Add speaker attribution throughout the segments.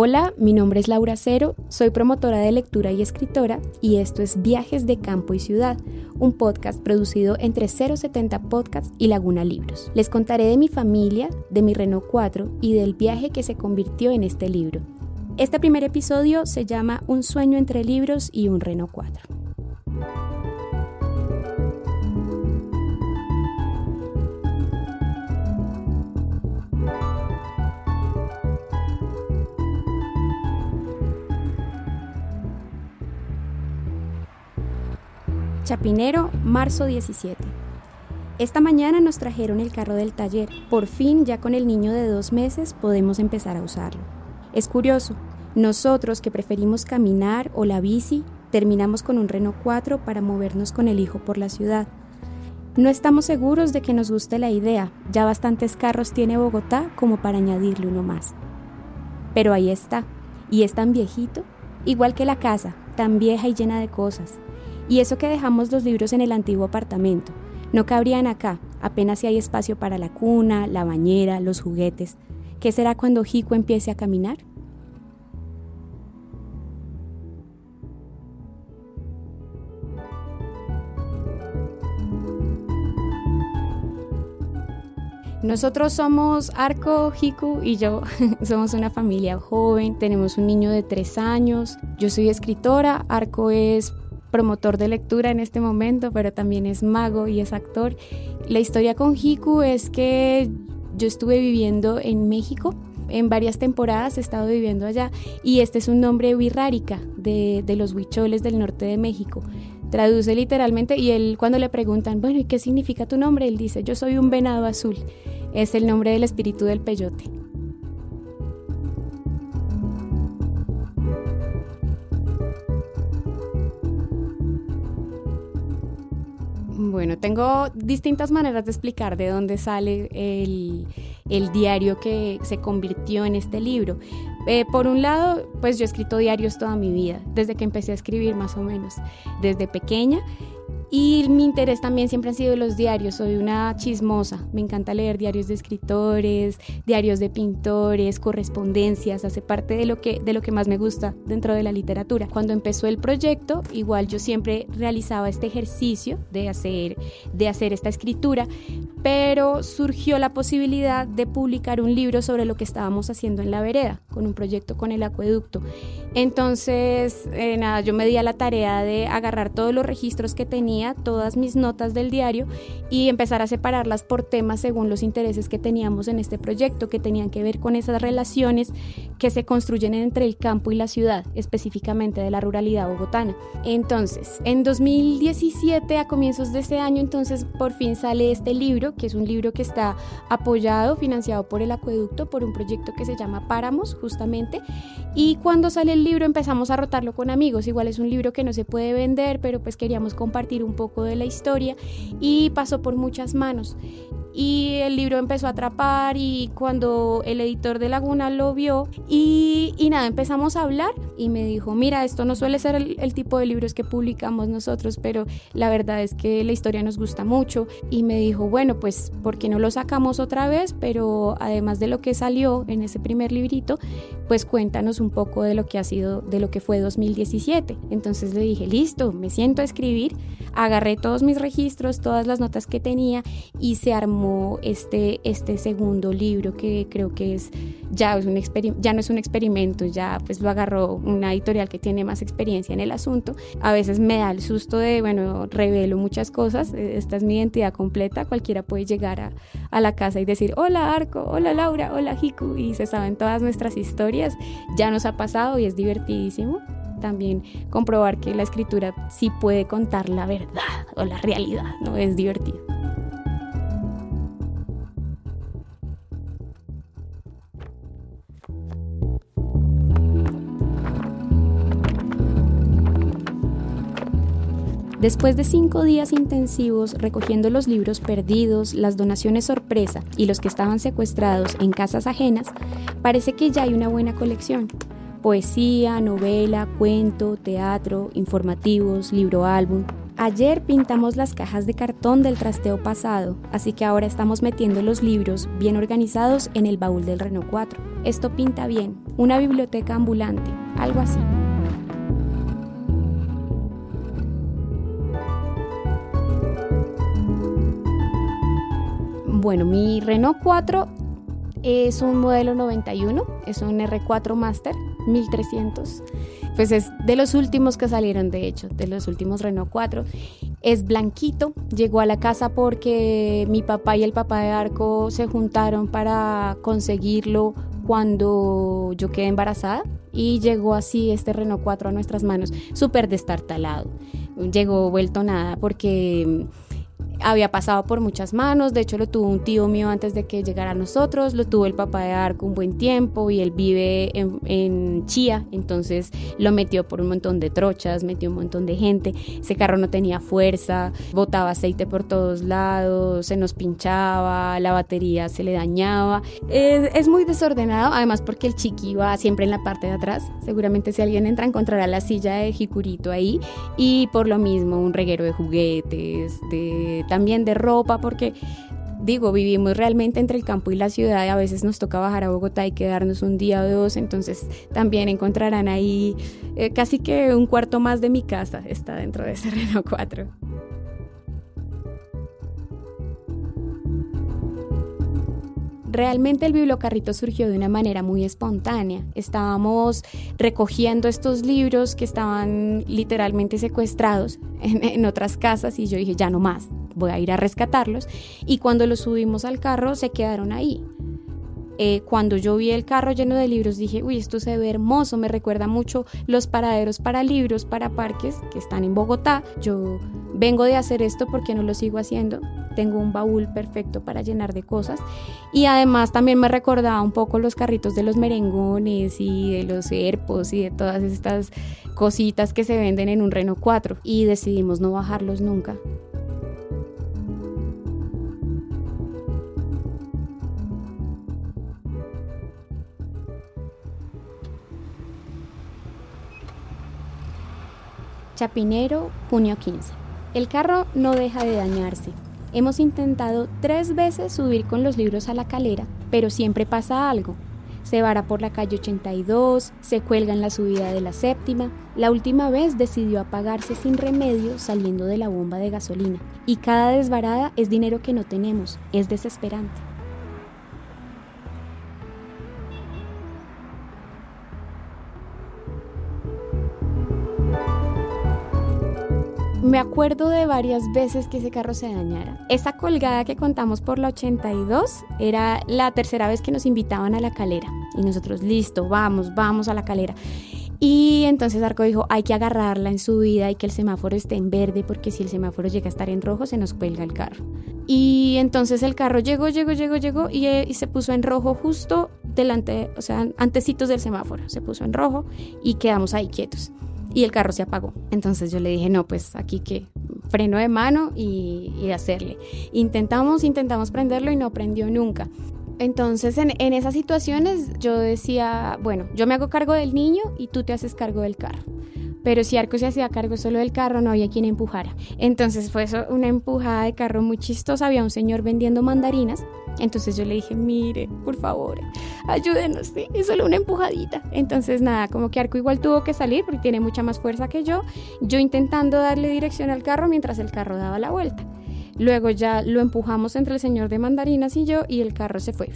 Speaker 1: Hola, mi nombre es Laura Cero, soy promotora de lectura y escritora y esto es Viajes de Campo y Ciudad, un podcast producido entre 070 Podcasts y Laguna Libros. Les contaré de mi familia, de mi Renault 4 y del viaje que se convirtió en este libro. Este primer episodio se llama Un sueño entre libros y un Renault 4. Chapinero, marzo 17. Esta mañana nos trajeron el carro del taller. Por fin, ya con el niño de dos meses, podemos empezar a usarlo. Es curioso, nosotros que preferimos caminar o la bici, terminamos con un Renault 4 para movernos con el hijo por la ciudad. No estamos seguros de que nos guste la idea, ya bastantes carros tiene Bogotá como para añadirle uno más. Pero ahí está, y es tan viejito, igual que la casa, tan vieja y llena de cosas. Y eso que dejamos los libros en el antiguo apartamento. No cabrían acá, apenas si hay espacio para la cuna, la bañera, los juguetes. ¿Qué será cuando Jico empiece a caminar? Nosotros somos Arco, Hiku y yo. somos una familia joven, tenemos un niño de tres años. Yo soy escritora, Arco es promotor de lectura en este momento, pero también es mago y es actor. La historia con Hiku es que yo estuve viviendo en México. En varias temporadas he estado viviendo allá y este es un nombre birrárica de, de los huicholes del norte de México. Traduce literalmente y él cuando le preguntan, bueno, ¿y qué significa tu nombre? Él dice, yo soy un venado azul. Es el nombre del espíritu del peyote. Bueno, tengo distintas maneras de explicar de dónde sale el, diario que se convirtió en este libro. Eh, por un lado, pues yo he escrito diarios toda mi vida, desde que empecé a escribir más o menos, desde pequeña. Y mi interés también siempre han sido los diarios. Soy una chismosa. Me encanta leer diarios de escritores, diarios de pintores, correspondencias. Hace parte de lo que, de lo que más me gusta dentro de la literatura. Cuando empezó el proyecto, igual yo siempre realizaba este ejercicio de hacer, de hacer esta escritura, pero surgió la posibilidad de publicar un libro sobre lo que estábamos haciendo en la vereda, con un proyecto con el acueducto. Entonces, eh, nada, yo me di a la tarea de agarrar todos los registros que tenía, todas mis notas del diario y empezar a separarlas por temas según los intereses que teníamos en este proyecto, que tenían que ver con esas relaciones que se construyen entre el campo y la ciudad, específicamente de la ruralidad bogotana. Entonces, en 2017, a comienzos de ese año, entonces por fin sale este libro, que es un libro que está apoyado, financiado por el acueducto, por un proyecto que se llama Páramos, justamente, y cuando sale el libro empezamos a rotarlo con amigos. Igual es un libro que no se puede vender, pero pues queríamos compartir un poco de la historia y pasó por muchas manos y el libro empezó a atrapar y cuando el editor de Laguna lo vio y, y nada, empezamos a hablar y me dijo, mira, esto no suele ser el, tipo de libros que publicamos nosotros, pero la verdad es que la historia nos gusta mucho y me dijo, bueno, pues, ¿por qué no lo sacamos otra vez? Pero además de lo que salió en ese primer librito, pues cuéntanos un poco de lo que ha sido, de lo que fue 2017. Entonces le dije, listo, me siento a escribir, agarré todos mis registros, todas las notas que tenía y se armó este, este segundo libro que creo que es ya, es un ya no es un experimento, ya pues lo agarró una editorial que tiene más experiencia en el asunto. A veces me da el susto de, bueno, revelo muchas cosas, e, esta es mi identidad completa, cualquiera puede llegar a, a la casa y decir, hola Arco, hola Laura, hola Hiku, y se saben todas nuestras historias, ya nos ha pasado y es divertidísimo también comprobar que la escritura sí puede contar la verdad o la realidad, ¿no? Es divertido. Después de cinco días intensivos recogiendo los libros perdidos, las donaciones sorpresa y los que estaban secuestrados en casas ajenas, parece que ya hay una buena colección. Poesía, novela, cuento, teatro, informativos, libro álbum. Ayer pintamos las cajas de cartón del trasteo pasado, así que ahora estamos metiendo los libros bien organizados en el baúl del Renault 4. Esto pinta bien, una biblioteca ambulante, algo así. Bueno, mi Renault 4 es un modelo 91, es un R4 Master 1300 pues es de los últimos que salieron, de hecho, de los últimos Renault 4. Es blanquito, llegó a la casa porque mi papá y el papá de Arco se juntaron para conseguirlo cuando yo quedé embarazada y llegó así este Renault 4 a nuestras manos, súper destartalado. Llegó vuelto nada porque había pasado por muchas manos, de hecho lo tuvo un tío mío antes de que llegara a nosotros, lo tuvo el papá de Arco un buen tiempo y él vive en, Chía, entonces lo metió por un montón de trochas, metió un montón de gente, ese carro no tenía fuerza, botaba aceite por todos lados, se nos pinchaba, la batería se le dañaba, es, es muy desordenado, además porque el chiqui va siempre en la parte de atrás, seguramente si alguien entra encontrará la silla de Jicurito ahí. Y por lo mismo un reguero de juguetes, de también de ropa, porque digo, vivimos realmente entre el campo y la ciudad y a veces nos toca bajar a Bogotá y quedarnos un día o dos, entonces también encontrarán ahí eh, casi que un cuarto más de mi casa está dentro de ese Renault 4. Realmente el bibliocarrito surgió de una manera muy espontánea. Estábamos recogiendo estos libros que estaban literalmente secuestrados en, en otras casas y yo dije, ya no más, voy a ir a rescatarlos. Y cuando los subimos al carro se quedaron ahí. Eh, cuando yo vi el carro lleno de libros dije, uy, esto se ve hermoso, me recuerda mucho los paraderos para libros, para parques que están en Bogotá. Yo vengo de hacer esto porque no lo sigo haciendo. Tengo un baúl perfecto para llenar de cosas. Y además también me recordaba un poco los carritos de los merengones y de los herpos y de todas estas cositas que se venden en un Renault 4. Y decidimos no bajarlos nunca. Chapinero, junio 15. El carro no deja de dañarse. Hemos intentado tres veces subir con los libros a la calera, pero siempre pasa algo. Se vara por la calle 82, se cuelga en la subida de la séptima. La última vez decidió apagarse sin remedio saliendo de la bomba de gasolina. Y cada desvarada es dinero que no tenemos. Es desesperante. Me acuerdo de varias veces que ese carro se dañara. Esa colgada que contamos por la 82 era la tercera vez que nos invitaban a la calera. Y nosotros, listo, vamos, vamos a la calera. Y entonces Arco dijo, hay que agarrarla en su vida y que el semáforo esté en verde porque si el semáforo llega a estar en rojo se nos cuelga el carro. Y entonces el carro llegó, llegó, llegó, llegó y, y, se puso en rojo justo delante, o sea, antecitos del semáforo. Se puso en rojo y quedamos ahí quietos y el carro se apagó. Entonces yo le dije, no, pues aquí que freno de mano y, y hacerle. Intentamos, intentamos prenderlo y no prendió nunca. Entonces en, en esas situaciones yo decía, bueno, yo me hago cargo del niño y tú te haces cargo del carro pero si Arco se hacía cargo solo del carro, no había quien empujara. Entonces fue una empujada de carro muy chistosa. Había un señor vendiendo mandarinas. Entonces yo le dije, mire, por favor, ayúdenos, ¿sí? es solo una empujadita. Entonces nada, como que Arco igual tuvo que salir porque tiene mucha más fuerza que yo. Yo intentando darle dirección al carro mientras el carro daba la vuelta. Luego ya lo empujamos entre el señor de mandarinas y yo y el carro se fue.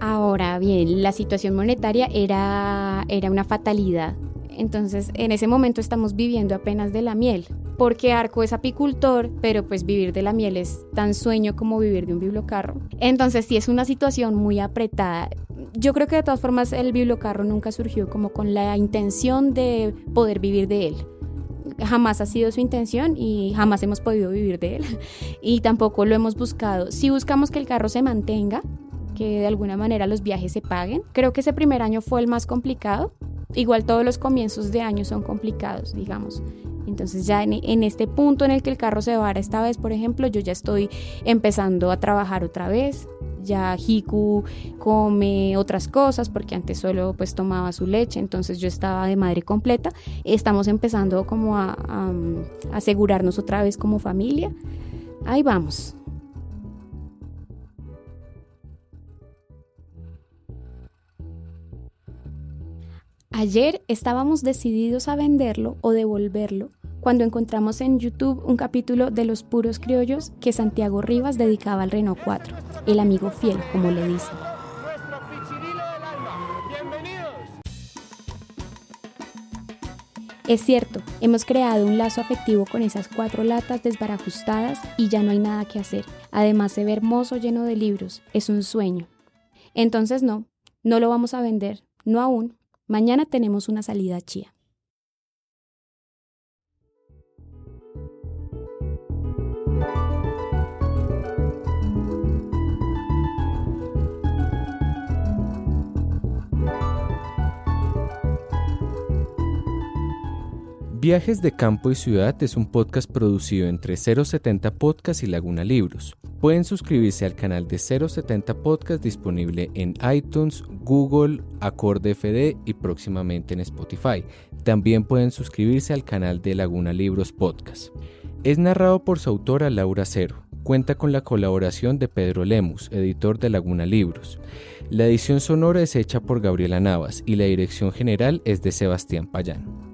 Speaker 1: Ahora bien, la situación monetaria era, era una fatalidad. Entonces, en ese momento estamos viviendo apenas de la miel, porque Arco es apicultor, pero pues vivir de la miel es tan sueño como vivir de un bibliocarro. Entonces, sí es una situación muy apretada. Yo creo que de todas formas el bibliocarro nunca surgió como con la intención de poder vivir de él jamás ha sido su intención y jamás hemos podido vivir de él y tampoco lo hemos buscado. Si buscamos que el carro se mantenga, que de alguna manera los viajes se paguen, creo que ese primer año fue el más complicado Igual todos los comienzos de año son complicados, digamos. Entonces ya en, este punto en el que el carro se vara esta vez, por ejemplo, yo ya estoy empezando a trabajar otra vez. Ya Hiku come otras cosas porque antes solo pues tomaba su leche, entonces yo estaba de madre completa. Estamos empezando como a, a asegurarnos otra vez como familia. Ahí vamos. Ayer estábamos decididos a venderlo o devolverlo cuando encontramos en YouTube un capítulo de Los Puros Criollos que Santiago Rivas dedicaba al Renault 4, el amigo fiel, como le dicen. Es cierto, hemos creado un lazo afectivo con esas cuatro latas desbarajustadas y ya no hay nada que hacer. Además se ve hermoso lleno de libros, es un sueño. Entonces no, no lo vamos a vender, no aún, Mañana tenemos una salida chía.
Speaker 2: Viajes de Campo y Ciudad es un podcast producido entre 070 Podcast y Laguna Libros. Pueden suscribirse al canal de 070 Podcast disponible en iTunes, Google, Acorde FD y próximamente en Spotify. También pueden suscribirse al canal de Laguna Libros Podcast. Es narrado por su autora Laura Cero. Cuenta con la colaboración de Pedro Lemus, editor de Laguna Libros. La edición sonora es hecha por Gabriela Navas y la dirección general es de Sebastián Payán.